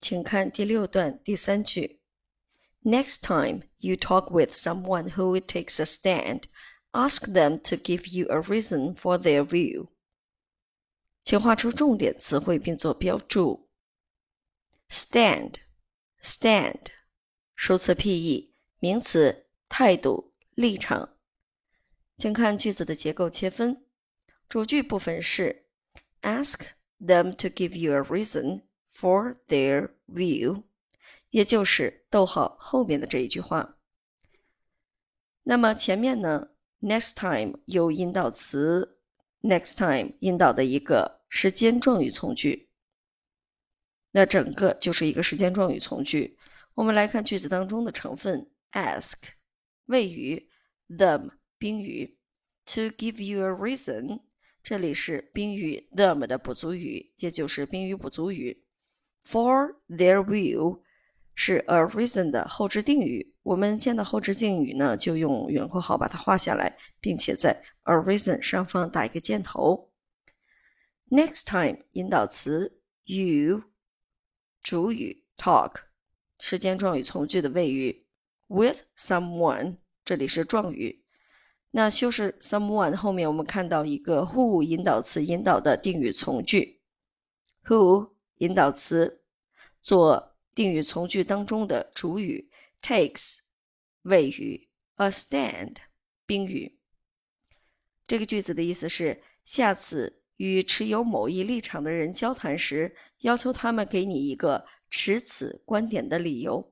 请看第六段第三句。Next time you talk with someone who takes a stand, ask them to give you a reason for their view. 请画出重点词汇并做标注。Stand, stand，数词譬意，名词，态度、立场。请看句子的结构切分。主句部分是 ask them to give you a reason for their view，也就是逗号后面的这一句话。那么前面呢，next time 有引导词 next time 引导的一个时间状语从句，那整个就是一个时间状语从句。我们来看句子当中的成分：ask 谓语，them 宾语，to give you a reason。这里是宾语 them 的补足语，也就是宾语补足语。For their will 是 a reason 的后置定语。我们见到后置定语呢，就用圆括号把它画下来，并且在 a reason 上方打一个箭头。Next time 引导词 you 主语 talk 时间状语从句的谓语 with someone 这里是状语。那修饰 someone 后面，我们看到一个 who 引导词引导的定语从句，who 引导词做定语从句当中的主语，takes 谓语，a stand 宾语。这个句子的意思是，下次与持有某一立场的人交谈时，要求他们给你一个持此观点的理由。